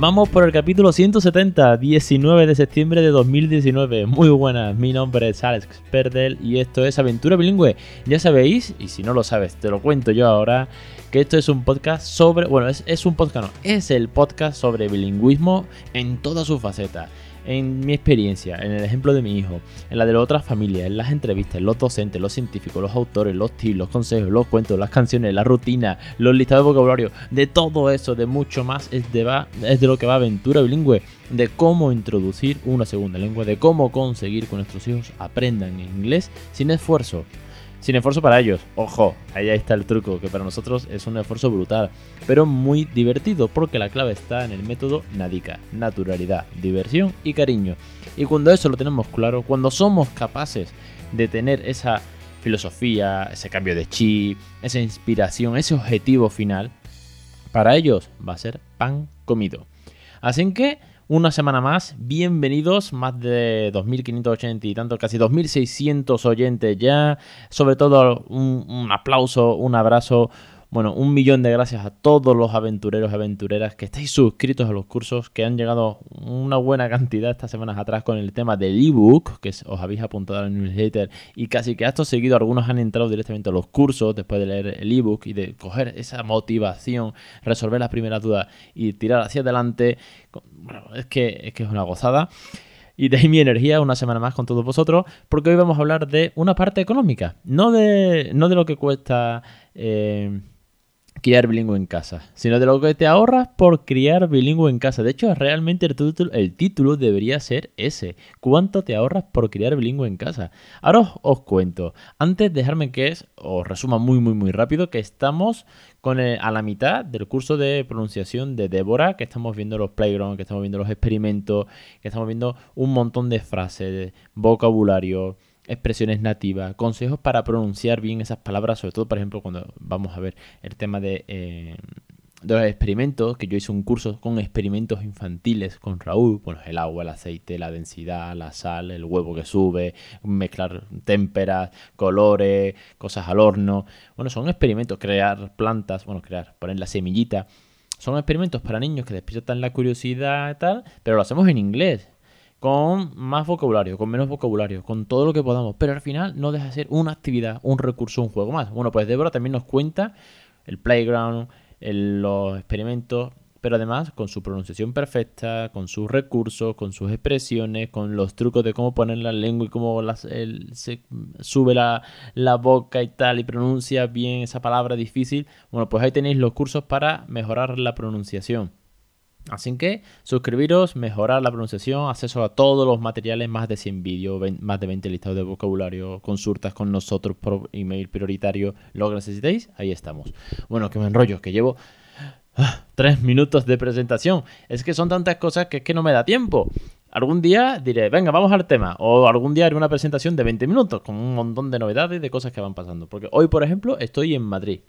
Vamos por el capítulo 170, 19 de septiembre de 2019. Muy buenas, mi nombre es Alex Perdel y esto es Aventura Bilingüe. Ya sabéis, y si no lo sabes, te lo cuento yo ahora, que esto es un podcast sobre, bueno, es, es un podcast, no, es el podcast sobre bilingüismo en toda su faceta en mi experiencia, en el ejemplo de mi hijo, en la de otras familias, en las entrevistas, los docentes, los científicos, los autores, los tips, los consejos, los cuentos, las canciones, la rutina, los listados de vocabulario, de todo eso, de mucho más, es de, es de lo que va aventura bilingüe, de cómo introducir una segunda lengua, de cómo conseguir que nuestros hijos aprendan inglés sin esfuerzo sin esfuerzo para ellos. Ojo, ahí está el truco, que para nosotros es un esfuerzo brutal, pero muy divertido, porque la clave está en el método NADICA, naturalidad, diversión y cariño. Y cuando eso lo tenemos claro, cuando somos capaces de tener esa filosofía, ese cambio de chip, esa inspiración, ese objetivo final, para ellos va a ser pan comido. Así que una semana más. Bienvenidos, más de 2.580 y tanto, casi 2.600 oyentes ya. Sobre todo un, un aplauso, un abrazo bueno, un millón de gracias a todos los aventureros y aventureras que estáis suscritos a los cursos, que han llegado una buena cantidad estas semanas atrás con el tema del ebook, que os habéis apuntado al newsletter, y casi que esto seguido algunos han entrado directamente a los cursos después de leer el ebook y de coger esa motivación, resolver las primeras dudas y tirar hacia adelante. Bueno, es que es, una gozada y de mi energía una semana más con todos vosotros, porque hoy vamos a hablar de una parte económica, no de, no de lo que cuesta eh, criar bilingüe en casa, sino de lo que te ahorras por criar bilingüe en casa. De hecho, realmente el título, el título debería ser ese. ¿Cuánto te ahorras por criar bilingüe en casa? Ahora os, cuento. Antes, dejarme que es, os resuma muy, muy, muy rápido, que estamos con a la mitad del curso de pronunciación de Débora, que estamos viendo los playgrounds, que estamos viendo los experimentos, que estamos viendo un montón de frases, vocabulario expresiones nativas, consejos para pronunciar bien esas palabras, sobre todo, por ejemplo, cuando vamos a ver el tema de, eh, de los experimentos, que yo hice un curso con experimentos infantiles con Raúl, bueno, el agua, el aceite, la densidad, la sal, el huevo que sube, mezclar témperas, colores, cosas al horno. Bueno, son experimentos, crear plantas, bueno, crear, poner la semillita. Son experimentos para niños que despiertan la curiosidad tal, pero lo hacemos en inglés con más vocabulario, con menos vocabulario, con todo lo que podamos, pero al final no deja de ser una actividad, un recurso, un juego más. Bueno, pues Débora también nos cuenta el playground, los experimentos, pero además con su pronunciación perfecta, con sus recursos, con sus expresiones, con los trucos de cómo poner la lengua y cómo se sube la, la, boca y tal y pronuncia bien esa palabra difícil. Bueno, pues ahí tenéis los cursos para mejorar la pronunciación. Así que suscribiros, mejorar la pronunciación, acceso a todos los materiales, más de 100 vídeos, más de 20 listados de vocabulario, consultas con nosotros por email prioritario, lo que necesitéis, ahí estamos. Bueno, que me enrollo, que llevo ah, tres minutos de presentación. Es que son tantas cosas que es que no me da tiempo. Algún día diré, venga, vamos al tema. O algún día haré una presentación de 20 minutos con un montón de novedades de cosas que van pasando. Porque hoy, por ejemplo, estoy en Madrid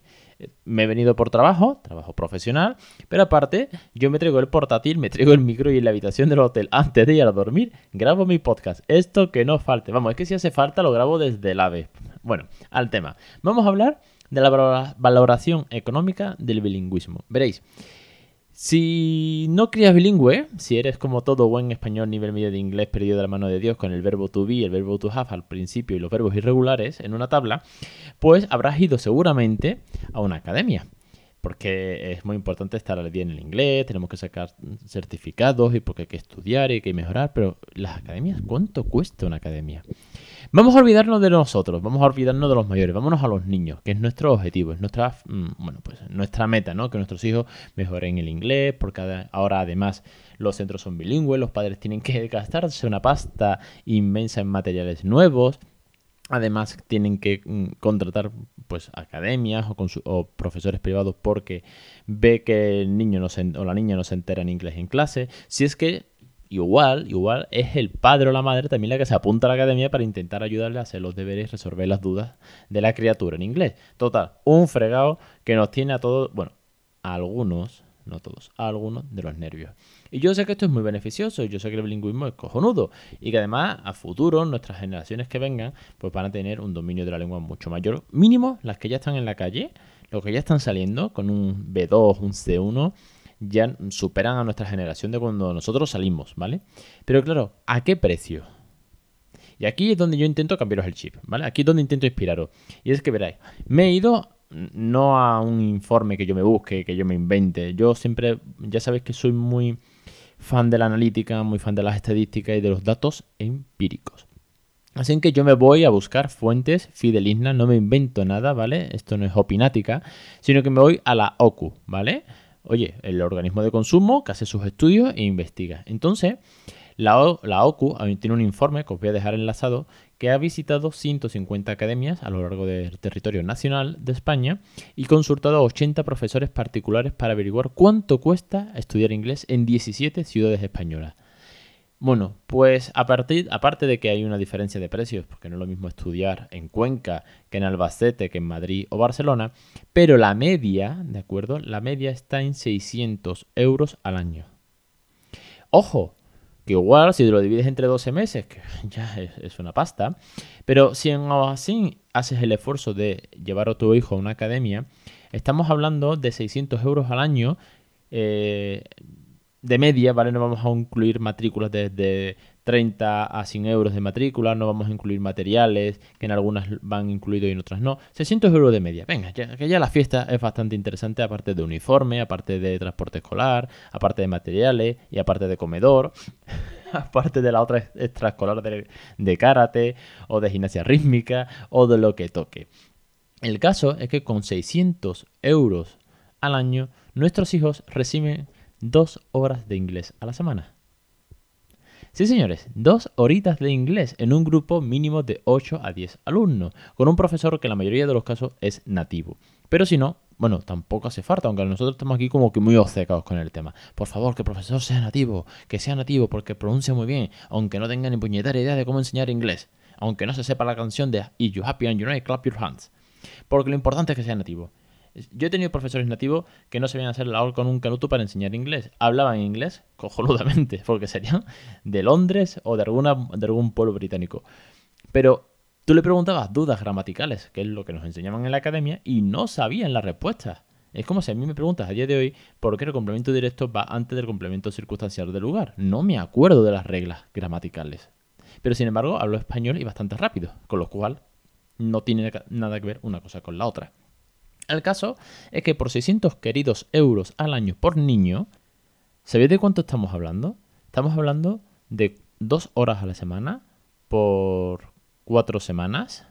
me he venido por trabajo, trabajo profesional, pero aparte yo me traigo el portátil, me traigo el micro y en la habitación del hotel antes de ir a dormir grabo mi podcast. Esto que no falte. Vamos, es que si hace falta lo grabo desde el AVE. Bueno, al tema. Vamos a hablar de la valoración económica del bilingüismo. Veréis. Si no crías bilingüe, si eres como todo buen español nivel medio de inglés perdido de la mano de Dios con el verbo to be, el verbo to have al principio y los verbos irregulares en una tabla, pues habrás ido seguramente a una academia. Porque es muy importante estar al día en el inglés, tenemos que sacar certificados y porque hay que estudiar y hay que mejorar, pero las academias, ¿cuánto cuesta una academia? Vamos a olvidarnos de nosotros, vamos a olvidarnos de los mayores, vámonos a los niños, que es nuestro objetivo, es nuestra, mm, bueno, pues nuestra meta, ¿no? Que nuestros hijos mejoren el inglés, porque ahora además los centros son bilingües, los padres tienen que gastarse una pasta inmensa en materiales nuevos. Además tienen que mm, contratar pues academias o, o, profesores privados porque ve que el niño no o la niña no se entera en inglés en clase. Si es que igual, igual es el padre o la madre también la que se apunta a la academia para intentar ayudarle a hacer los deberes y resolver las dudas de la criatura en inglés. Total, un fregado que nos tiene a todos, bueno, a algunos, no todos, a algunos de los nervios. Y yo sé que esto es muy beneficioso, yo sé que el bilingüismo es cojonudo, y que además a futuro nuestras generaciones que vengan, pues van a tener un dominio de la lengua mucho mayor. Mínimo las que ya están en la calle, los que ya están saliendo con un B2, un C1, ya superan a nuestra generación de cuando nosotros salimos, ¿vale? Pero claro, ¿a qué precio? Y aquí es donde yo intento cambiaros el chip, ¿vale? Aquí es donde intento inspiraros. Y es que veráis, me he ido no a un informe que yo me busque, que yo me invente. Yo siempre, ya sabéis que soy muy fan de la analítica, muy fan de las estadísticas y de los datos empíricos. Así que yo me voy a buscar fuentes fidelignas, no me invento nada, ¿vale? Esto no es opinática, sino que me voy a la OCU, ¿vale? Oye, el organismo de consumo que hace sus estudios e investiga. Entonces, la, OCU tiene un informe que os voy a dejar enlazado que ha visitado 150 academias a lo largo del territorio nacional de España y consultado a 80 profesores particulares para averiguar cuánto cuesta estudiar inglés en 17 ciudades españolas. Bueno, pues a partir, aparte de que hay una diferencia de precios, porque no es lo mismo estudiar en Cuenca que en Albacete, que en Madrid o Barcelona, pero la media, ¿de acuerdo? La media está en 600 euros al año. Ojo, que igual si lo divides entre 12 meses, que ya es, una pasta, pero si en así haces el esfuerzo de llevar a tu hijo a una academia, estamos hablando de 600 euros al año eh, de media, ¿vale? No vamos a incluir matrículas desde 30 a 100 euros de matrícula, no vamos a incluir materiales, que en algunas van incluidos y en otras no. 600 euros de media. Venga, ya, que ya la fiesta es bastante interesante, aparte de uniforme, aparte de transporte escolar, aparte de materiales y aparte de comedor, aparte de la otra extraescolar de, de karate o de gimnasia rítmica o de lo que toque. El caso es que con 600 euros al año, nuestros hijos reciben dos horas de inglés a la semana. Sí, señores, dos horitas de inglés en un grupo mínimo de 8 a 10 alumnos, con un profesor que en la mayoría de los casos es nativo. Pero si no, bueno, tampoco hace falta, aunque nosotros estamos aquí como que muy obcecados con el tema. Por favor, que el profesor sea nativo, que sea nativo porque pronuncia muy bien, aunque no tenga ni puñetera idea de cómo enseñar inglés, aunque no se sepa la canción de If you happy and you clap your hands. Porque lo importante es que sea nativo. Yo he tenido profesores nativos que no sabían hacer la con un canuto para enseñar inglés. Hablaban inglés cojonudamente, porque serían de Londres o de, alguna, de algún pueblo británico. Pero tú le preguntabas dudas gramaticales, que es lo que nos enseñaban en la academia, y no sabían la respuesta. Es como si a mí me preguntas a día de hoy por qué el complemento directo va antes del complemento circunstancial del lugar. No me acuerdo de las reglas gramaticales. Pero sin embargo hablo español y bastante rápido, con lo cual no tiene nada que ver una cosa con la otra. El caso es que por 600 queridos euros al año por niño, ¿sabéis de cuánto estamos hablando? Estamos hablando de dos horas a la semana por cuatro semanas,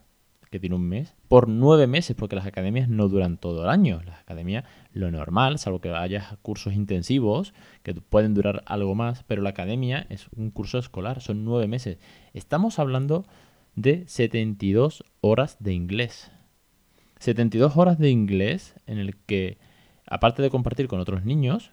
que tiene un mes, por nueve meses, porque las academias no duran todo el año. Las academias, lo normal, salvo que vayas a cursos intensivos, que pueden durar algo más, pero la academia es un curso escolar, son nueve meses. Estamos hablando de 72 horas de inglés. 72 horas de inglés en el que, aparte de compartir con otros niños,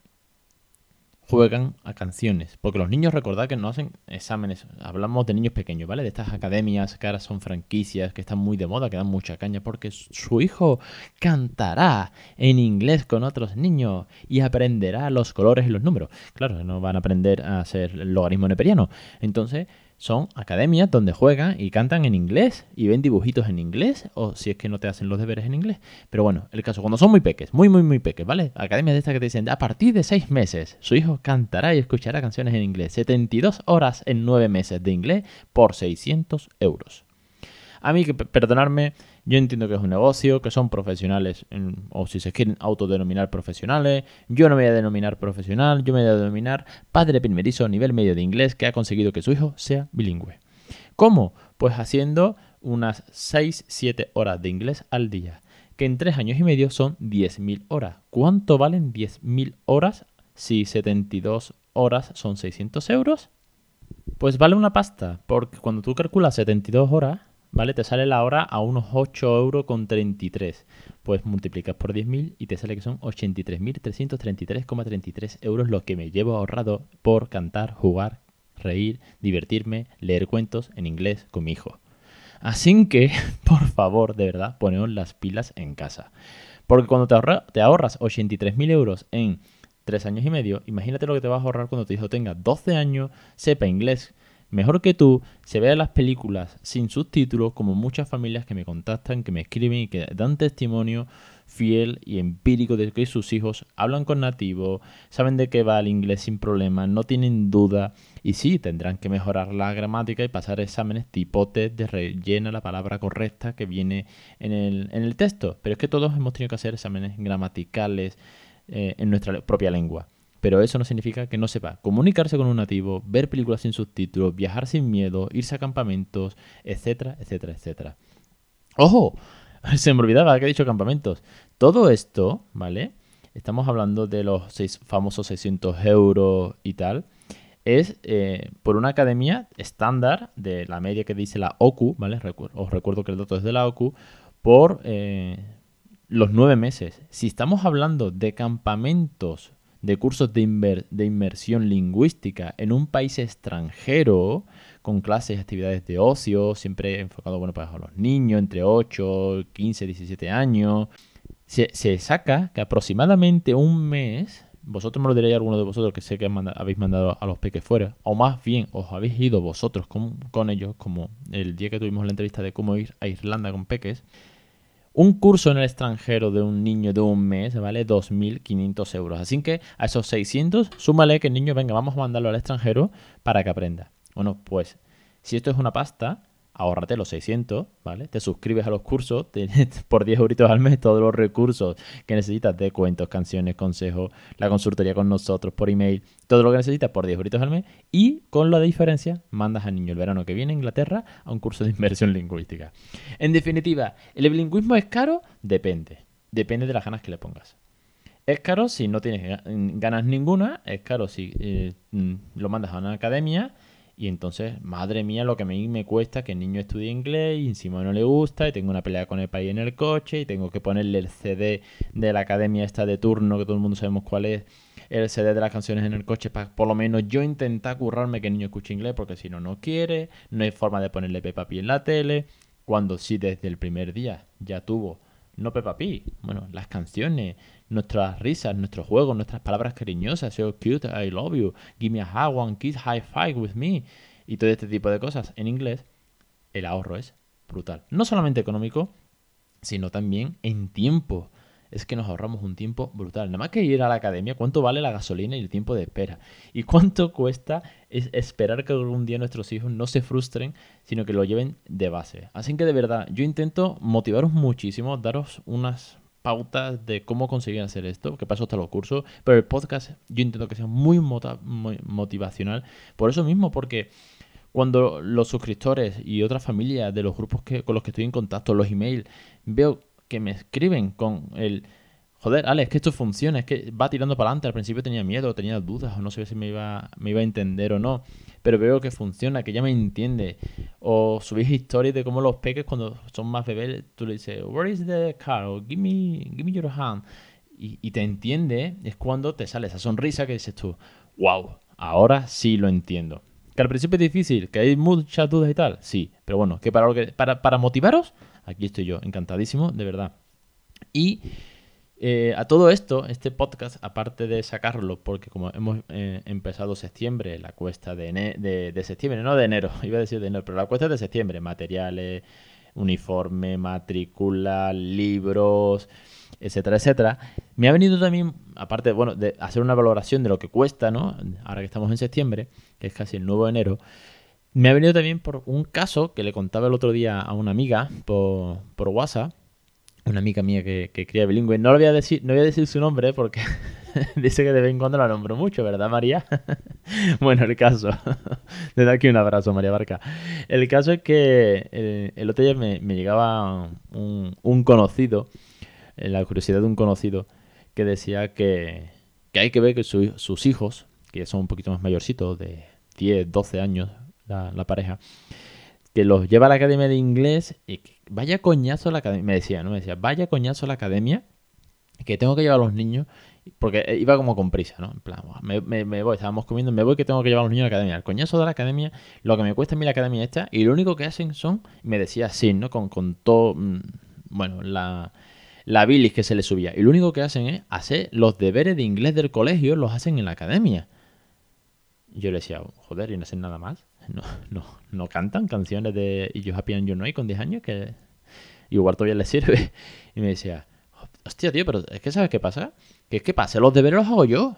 juegan a canciones. Porque los niños, recordad que no hacen exámenes. Hablamos de niños pequeños, ¿vale? De estas academias que ahora son franquicias, que están muy de moda, que dan mucha caña, porque su hijo cantará en inglés con otros niños y aprenderá los colores y los números. Claro, no van a aprender a hacer el logaritmo neperiano. Entonces, son academias donde juegan y cantan en inglés y ven dibujitos en inglés o si es que no te hacen los deberes en inglés. Pero bueno, el caso, cuando son muy peques, muy, muy, muy peques, ¿vale? Academias de estas que te dicen, a partir de seis meses, su hijo cantará y escuchará canciones en inglés. 72 horas en nueve meses de inglés por 600 euros. A mí, perdonarme, yo entiendo que es un negocio, que son profesionales, o si se quieren autodenominar profesionales. Yo no me voy a denominar profesional, yo me voy a denominar padre primerizo nivel medio de inglés que ha conseguido que su hijo sea bilingüe. ¿Cómo? Pues haciendo unas 6-7 horas de inglés al día, que en 3 años y medio son 10.000 horas. ¿Cuánto valen 10.000 horas si 72 horas son 600 euros? Pues vale una pasta, porque cuando tú calculas 72 horas, ¿vale? Te sale la hora a unos 8 euros con 33. Pues multiplicas por 10.000 y te sale que son 83.333,33 euros lo que me llevo ahorrado por cantar, jugar, reír, divertirme, leer cuentos en inglés con mi hijo. Así que, por favor, de verdad, poneos las pilas en casa. Porque cuando te, ahorras 83.000 euros en tres años y medio, imagínate lo que te vas a ahorrar cuando tu hijo tenga 12 años, sepa inglés mejor que tú, se vea las películas sin subtítulos, como muchas familias que me contactan, que me escriben y que dan testimonio fiel y empírico de que sus hijos hablan con nativos, saben de qué va el inglés sin problemas, no tienen duda y sí, tendrán que mejorar la gramática y pasar exámenes tipo test de rellena la palabra correcta que viene en el, en el texto. Pero es que todos hemos tenido que hacer exámenes gramaticales eh, en nuestra propia lengua. Pero eso no significa que no sepa comunicarse con un nativo, ver películas sin subtítulos, viajar sin miedo, irse a campamentos, etcétera, etcétera, etcétera. ¡Ojo! Se me olvidaba que he dicho campamentos. Todo esto, ¿vale? Estamos hablando de los seis, famosos 600 euros y tal. Es eh, por una academia estándar de la media que dice la OCU, ¿vale? os recuerdo que el dato es de la OCU, por eh, los nueve meses. Si estamos hablando de campamentos de cursos de, de, inmersión lingüística en un país extranjero, con clases y actividades de ocio, siempre enfocado bueno, para los niños entre 8, 15, 17 años. Se, saca que aproximadamente un mes, vosotros me lo diréis alguno de vosotros que sé que habéis mandado a los peques fuera, o más bien os habéis ido vosotros con, con ellos, como el día que tuvimos la entrevista de cómo ir a Irlanda con peques, un curso en el extranjero de un niño de un mes vale 2.500 euros. Así que a esos 600, súmale que el niño, venga, vamos a mandarlo al extranjero para que aprenda. Bueno, pues si esto es una pasta, ahórrate los 600, ¿vale? Te suscribes a los cursos, por 10 euritos al mes todos los recursos que necesitas de cuentos, canciones, consejos, la consultoría con nosotros por email, todo lo que necesitas por 10 euritos al mes y con la diferencia mandas al niño el verano que viene a Inglaterra a un curso de inversión lingüística. En definitiva, ¿el bilingüismo es caro? Depende. Depende de las ganas que le pongas. Es caro si no tienes ganas ninguna, es caro si eh, mm, lo mandas a una academia y entonces, madre mía, lo que a mí me cuesta que el niño estudie inglés y encima no le gusta y tengo una pelea con el país en el coche y tengo que ponerle el CD de la academia esta de turno, que todo el mundo sabemos cuál es, el CD de las canciones en el coche para por lo menos yo intentar currarme que el niño escuche inglés porque si no, no quiere, no hay forma de ponerle Peppa en la tele, cuando sí desde el primer día ya tuvo no Peppa Pig, bueno, las canciones, nuestras risas, nuestros juegos, nuestras palabras cariñosas, so cute, I love you, give me a hug, one kiss, high five with me, y todo este tipo de cosas. En inglés, el ahorro es brutal. No solamente económico, sino también en tiempo es que nos ahorramos un tiempo brutal. Nada más que ir a la academia, ¿cuánto vale la gasolina y el tiempo de espera? ¿Y cuánto cuesta esperar que algún día nuestros hijos no se frustren, sino que lo lleven de base? Así que de verdad, yo intento motivaros muchísimo, daros unas pautas de cómo conseguir hacer esto, que paso hasta los cursos, pero el podcast yo intento que sea muy, motivacional, por eso mismo, porque cuando los suscriptores y otras familias de los grupos que, con los que estoy en contacto, los emails, veo que me escriben con el... Joder, Alex, que esto funciona, es que va tirando para adelante. Al principio tenía miedo, tenía dudas, o no sé si me iba, me iba a entender o no. Pero veo que funciona, que ya me entiende. O subís historias de cómo los peques cuando son más bebés, tú le dices, Where is the car? O give me, give me your hand. Y, y te entiende, es cuando te sale esa sonrisa que dices tú, wow, ahora sí lo entiendo. Que al principio es difícil, que hay muchas dudas y tal, sí. Pero bueno, que para, que, para, para motivaros, aquí estoy yo, encantadísimo, de verdad. Y eh, a todo esto, este podcast, aparte de sacarlo, porque como hemos eh, empezado septiembre, la cuesta de, de, septiembre, no de enero, iba a decir de enero, pero la cuesta de septiembre, materiales, uniforme, matrícula, libros, etcétera, etcétera. Me ha venido también, aparte, bueno, de hacer una valoración de lo que cuesta, ¿no? Ahora que estamos en septiembre, que es casi el nuevo enero, me ha venido también por un caso que le contaba el otro día a una amiga por, por WhatsApp, una amiga mía que, que cría bilingüe. No, lo voy a decir, no voy a decir su nombre porque dice que de vez en cuando la nombro mucho, ¿verdad, María? bueno, el caso. Desde aquí un abrazo, María Barca. El caso es que eh, el, otro día me, llegaba un, conocido en la curiosidad de un conocido que decía que, hay que ver que sus hijos, que son un poquito más mayorcitos, de 10, 12 años la, pareja, que los lleva a la academia de inglés y que vaya coñazo la academia, me decía, ¿no? Me decía, vaya coñazo la academia, que tengo que llevar a los niños, porque iba como con prisa, ¿no? En plan, me, voy, estábamos comiendo, me voy que tengo que llevar a los niños a la academia. El coñazo de la academia, lo que me cuesta a mí la academia esta, y lo único que hacen son, me decía así, ¿no? Con, con todo, mm, bueno, la la bilis que se le subía. Y lo único que hacen es hacer los deberes de inglés del colegio, los hacen en la academia. Yo le decía, joder, y no hacen nada más. No, no, no cantan canciones de yo Happy and You Know con 10 años, que igual todavía les sirve. Y me decía, hostia, tío, pero es que ¿sabes qué pasa? Que es que pase los deberes los hago yo.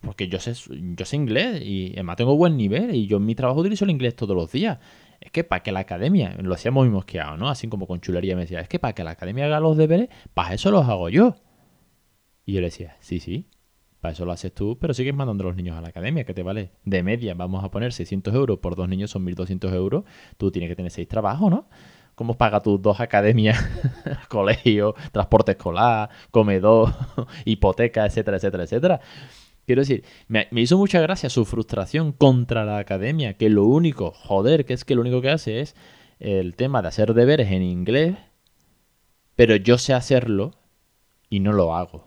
Porque yo sé, yo sé inglés y además tengo buen nivel y yo en mi trabajo utilizo el inglés todos los días. Es que para que la academia, lo hacíamos muy mosqueado, ¿no? Así como con chulería me decía, es que para que la academia haga los deberes, para eso los hago yo. Y yo le decía, sí, sí, para eso lo haces tú, pero sigues mandando a los niños a la academia, que te vale de media, vamos a poner 600 euros por dos niños, son 1200 euros, tú tienes que tener seis trabajos, ¿no? ¿Cómo paga tus dos academias, colegio, transporte escolar, comedor, hipoteca, etcétera, etcétera, etcétera? Quiero decir, me, hizo mucha gracia su frustración contra la academia, que lo único, joder, que es que lo único que hace es el tema de hacer deberes en inglés, pero yo sé hacerlo y no lo hago.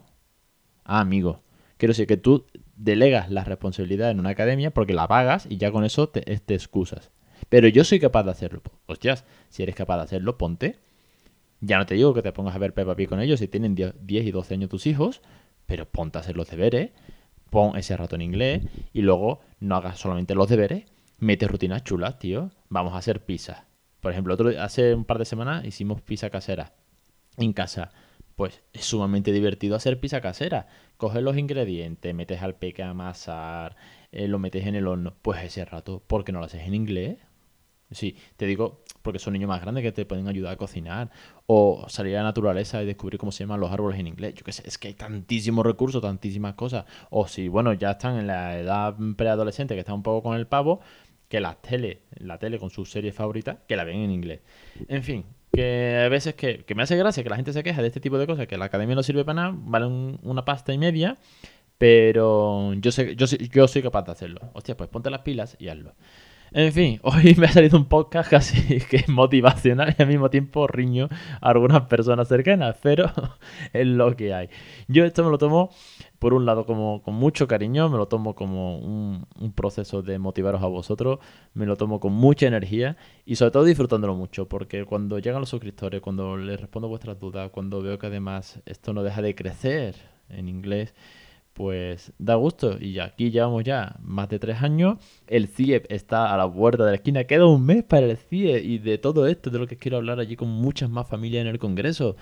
Ah, amigo, quiero decir que tú delegas la responsabilidad en una academia porque la pagas y ya con eso te, te excusas. Pero yo soy capaz de hacerlo. Hostias, si eres capaz de hacerlo, ponte. Ya no te digo que te pongas a ver Peppa Pig con ellos si tienen 10 y 12 años tus hijos, pero ponte a hacer los deberes pon ese rato en inglés y luego no hagas solamente los deberes, mete rutinas chulas, tío. Vamos a hacer pizza. Por ejemplo, otro, hace un par de semanas hicimos pizza casera en casa. Pues es sumamente divertido hacer pizza casera. Coges los ingredientes, metes al peque a amasar, eh, lo metes en el horno. Pues ese rato, ¿por qué no lo haces en inglés? Sí, te digo, porque son niños más grandes que te pueden ayudar a cocinar. O salir a la naturaleza y descubrir cómo se llaman los árboles en inglés. Yo qué sé, es que hay tantísimos recursos, tantísimas cosas. O si, bueno, ya están en la edad preadolescente, que está un poco con el pavo, que la tele, la tele con su serie favorita, que la ven en inglés. En fin, que a veces que, me hace gracia que la gente se queja de este tipo de cosas, que la academia no sirve para nada, vale una pasta y media, pero yo sé, yo, yo soy capaz de hacerlo. Hostia, pues ponte las pilas y hazlo. En fin, hoy me ha salido un podcast casi que motivacional y al mismo tiempo riño a algunas personas cercanas, pero es lo que hay. Yo esto me lo tomo, por un lado, como con mucho cariño, me lo tomo como un, proceso de motivaros a vosotros, me lo tomo con mucha energía y sobre todo disfrutándolo mucho, porque cuando llegan los suscriptores, cuando les respondo vuestras dudas, cuando veo que además esto no deja de crecer en inglés, pues da gusto. Y aquí llevamos ya más de tres años. El CIEP está a la puerta de la esquina. Queda un mes para el CIEP y de todo esto, de lo que quiero hablar allí con muchas más familias en el Congreso.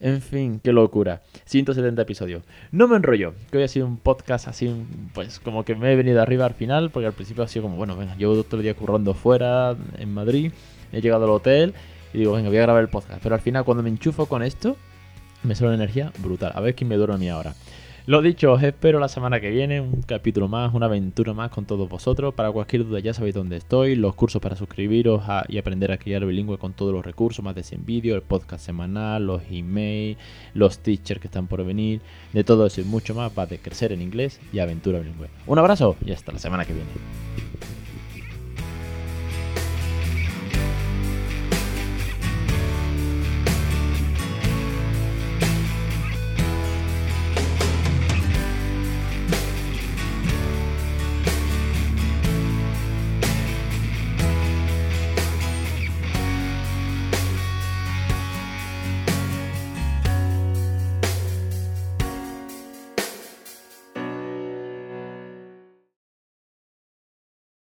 En fin, qué locura. 170 episodios. No me enrollo, que hoy ha sido un podcast así, pues como que me he venido arriba al final, porque al principio ha sido como, bueno, venga, llevo todo el día currando fuera, en Madrid, he llegado al hotel y digo, venga, voy a grabar el podcast. Pero al final cuando me enchufo con esto, me sale una energía brutal. A ver quién me duerme a mí ahora. Lo dicho, os espero la semana que viene, un capítulo más, una aventura más con todos vosotros. Para cualquier duda ya sabéis dónde estoy, los cursos para suscribiros y aprender a criar bilingüe con todos los recursos, más de 100 vídeos, el podcast semanal, los emails, los teachers que están por venir, de todo eso y mucho más va de crecer en inglés y aventura bilingüe. Un abrazo y hasta la semana que viene.